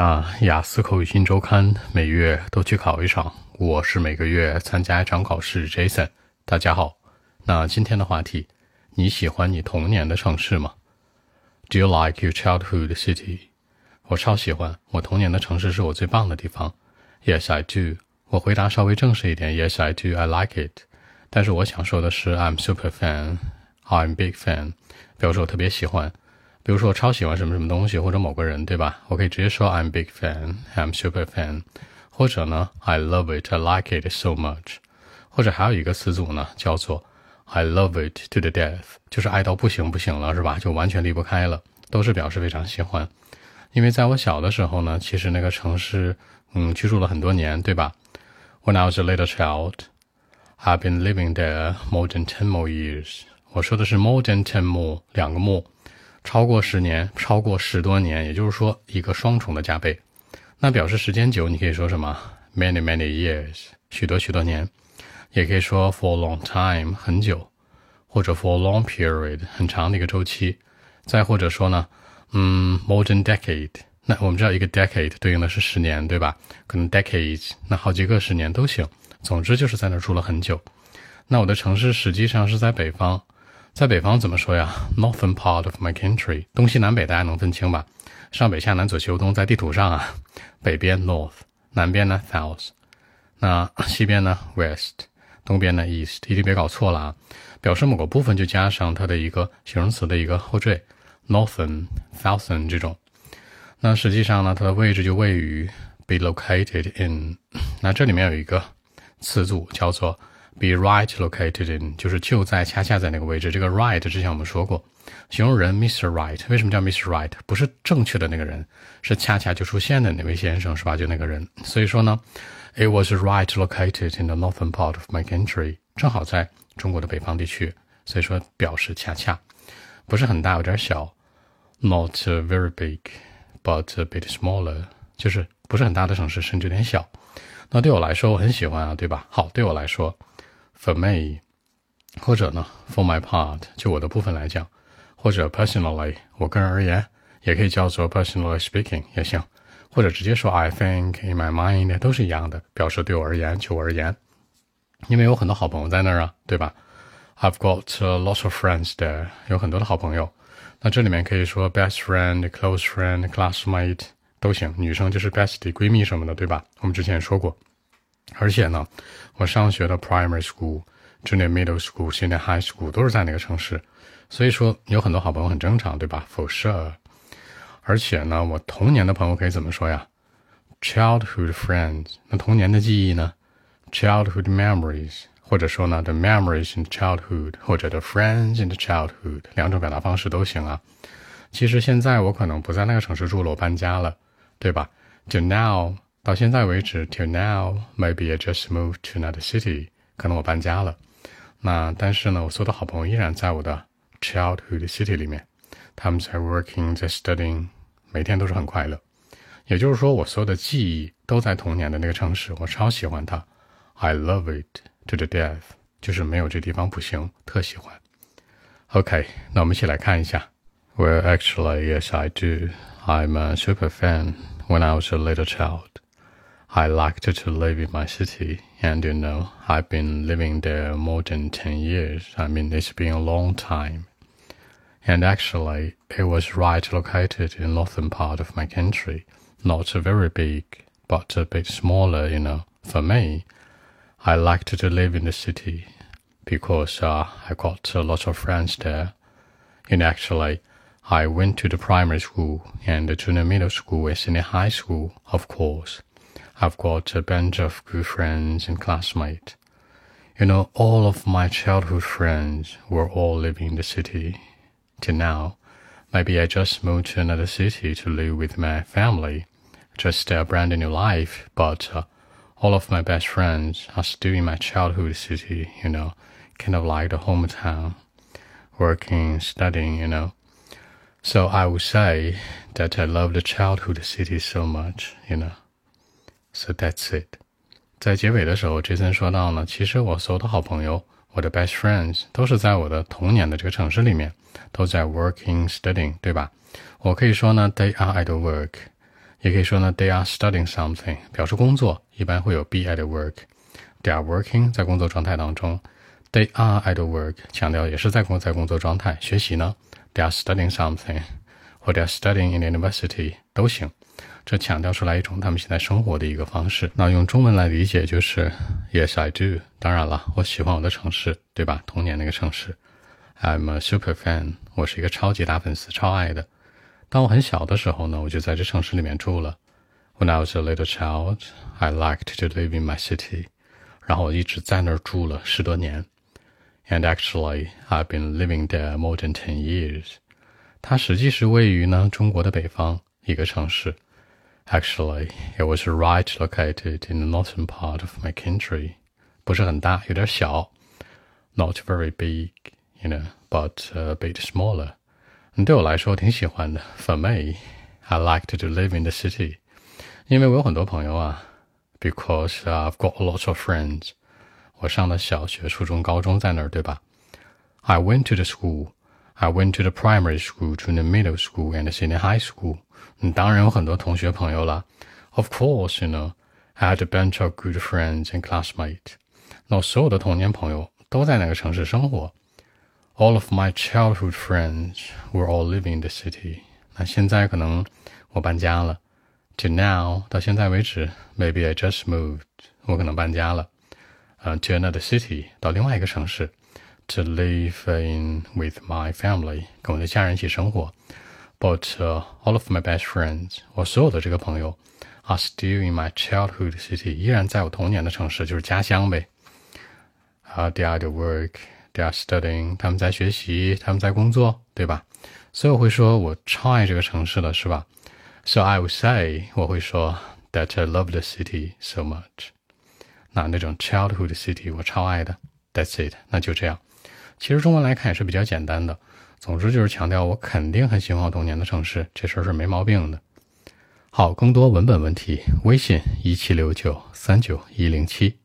那雅思口语新周刊每月都去考一场，我是每个月参加一场考试。Jason，大家好。那今天的话题，你喜欢你童年的城市吗？Do you like your childhood city？我超喜欢，我童年的城市是我最棒的地方。Yes, I do。我回答稍微正式一点，Yes, I do. I like it。但是我想说的是，I'm super fan。I'm big fan，表示我特别喜欢。比如说我超喜欢什么什么东西或者某个人，对吧？我可以直接说 I'm big fan，I'm super fan，或者呢 I love it，I like it so much，或者还有一个词组呢叫做 I love it to the death，就是爱到不行不行了，是吧？就完全离不开了，都是表示非常喜欢。因为在我小的时候呢，其实那个城市，嗯，居住了很多年，对吧？When I was a little child，I've been living there more than ten more years。我说的是 more than ten more，两个 more。超过十年，超过十多年，也就是说一个双重的加倍。那表示时间久，你可以说什么？Many many years，许多许多年。也可以说 for a long time，很久，或者 for a long period，很长的一个周期。再或者说呢，嗯，more than decade。那我们知道一个 decade 对应的是十年，对吧？可能 decades，那好几个十年都行。总之就是在那住了很久。那我的城市实际上是在北方。在北方怎么说呀？Northern part of my country，东西南北大家能分清吧？上北下南左西右东，在地图上啊，北边 North，南边呢 South，那西边呢 West，东边呢 East，一定别搞错了啊！表示某个部分就加上它的一个形容词的一个后缀，Northern、Southern 这种。那实际上呢，它的位置就位于 be located in，那这里面有一个词组叫做。Be right located in 就是就在恰恰在那个位置。这个 right 之前我们说过，形容人 Mr. Right。为什么叫 Mr. Right？不是正确的那个人，是恰恰就出现的那位先生，是吧？就那个人。所以说呢，It was right located in the northern part of my country，正好在中国的北方地区。所以说表示恰恰，不是很大，有点小。Not very big, but a bit smaller，就是不是很大的城市，甚至有点小。那对我来说，我很喜欢啊，对吧？好，对我来说。For me，或者呢，For my part，就我的部分来讲，或者 Personally，我个人而言，也可以叫做 Personally speaking 也行，或者直接说 I think in my mind 都是一样的，表示对我而言，就我而言。因为有很多好朋友在那儿啊，对吧？I've got lots of friends there，有很多的好朋友。那这里面可以说 best friend、close friend、classmate 都行，女生就是 bestie 闺蜜什么的，对吧？我们之前也说过。而且呢，我上学的 primary school、junior middle school、现在 high school 都是在那个城市，所以说有很多好朋友很正常，对吧？For sure。而且呢，我童年的朋友可以怎么说呀？Childhood friends。那童年的记忆呢？Childhood memories。或者说呢，the memories in childhood，或者 the friends in the childhood，两种表达方式都行啊。其实现在我可能不在那个城市住了，我搬家了，对吧？就 now。到现在为止，till now，maybe I just moved to another city，可能我搬家了。那但是呢，我所有的好朋友依然在我的 childhood city 里面，他们在 working，在 studying，每天都是很快乐。也就是说，我所有的记忆都在童年的那个城市，我超喜欢它。I love it to the death，就是没有这地方不行，特喜欢。OK，那我们一起来看一下。Well, actually, yes, I do. I'm a super fan when I was a little child. I liked to live in my city, and you know, I've been living there more than 10 years. I mean, it's been a long time. And actually, it was right located in northern part of my country, not very big, but a bit smaller, you know. For me, I liked to live in the city because uh, I got a lot of friends there. And actually, I went to the primary school and to the middle school and senior high school, of course. I've got a bunch of good friends and classmates. You know, all of my childhood friends were all living in the city. Till now, maybe I just moved to another city to live with my family, just a brand new life. But uh, all of my best friends are still in my childhood city. You know, kind of like the hometown, working, studying. You know, so I would say that I love the childhood city so much. You know. So that's it。在结尾的时候，Jason 说到呢，其实我所有的好朋友，我的 best friends 都是在我的童年的这个城市里面，都在 working studying，对吧？我可以说呢，they are at work，也可以说呢，they are studying something，表示工作，一般会有 be at work。they are working，在工作状态当中；they are at work，强调也是在工在工作状态。学习呢，they are studying something，或者 studying in university 都行。这强调出来一种他们现在生活的一个方式。那用中文来理解就是 Yes, I do。当然了，我喜欢我的城市，对吧？童年那个城市。I'm a super fan。我是一个超级大粉丝，超爱的。当我很小的时候呢，我就在这城市里面住了。When I was a little child, I liked to live in my city。然后我一直在那儿住了十多年。And actually, I've been living there more than ten years。它实际是位于呢中国的北方一个城市。Actually, it was right located in the northern part of my country. 不是很大，有点小。Not very big, you know, but a bit smaller. 对我来说挺喜欢的。For me, I liked to live in the city. 因为我有很多朋友啊。Because I've got lots of friends. 我上的小学、初中、高中在那儿，对吧？I went to the school. I went to the primary school, to the middle school, and the senior high school. 你当然有很多同学朋友了。Of course, you know, I had a bunch of good friends and classmates. 那我所有的童年朋友都在那个城市生活。All of my childhood friends were all living in the city. 那现在可能我搬家了。To now，到现在为止，maybe I just moved，我可能搬家了。呃、uh,，to another city，到另外一个城市。 To live in with my family，跟我的家人一起生活。but uh, all of my best friends，我所有的这个朋友，are still in my childhood city，依然在我童年的城市，就是家乡呗。啊、uh,，they are at work，they are studying，他们在学习，他们在工作，对吧？所以我会说我超爱这个城市的，是吧？So I would say，我会说 that I love the city so much。那那种 childhood city 我超爱的，That's it，那就这样。 其实中文来看也是比较简单的。总之就是强调，我肯定很喜欢我童年的城市，这事儿是没毛病的。好，更多文本问题，微信一七六九三九一零七。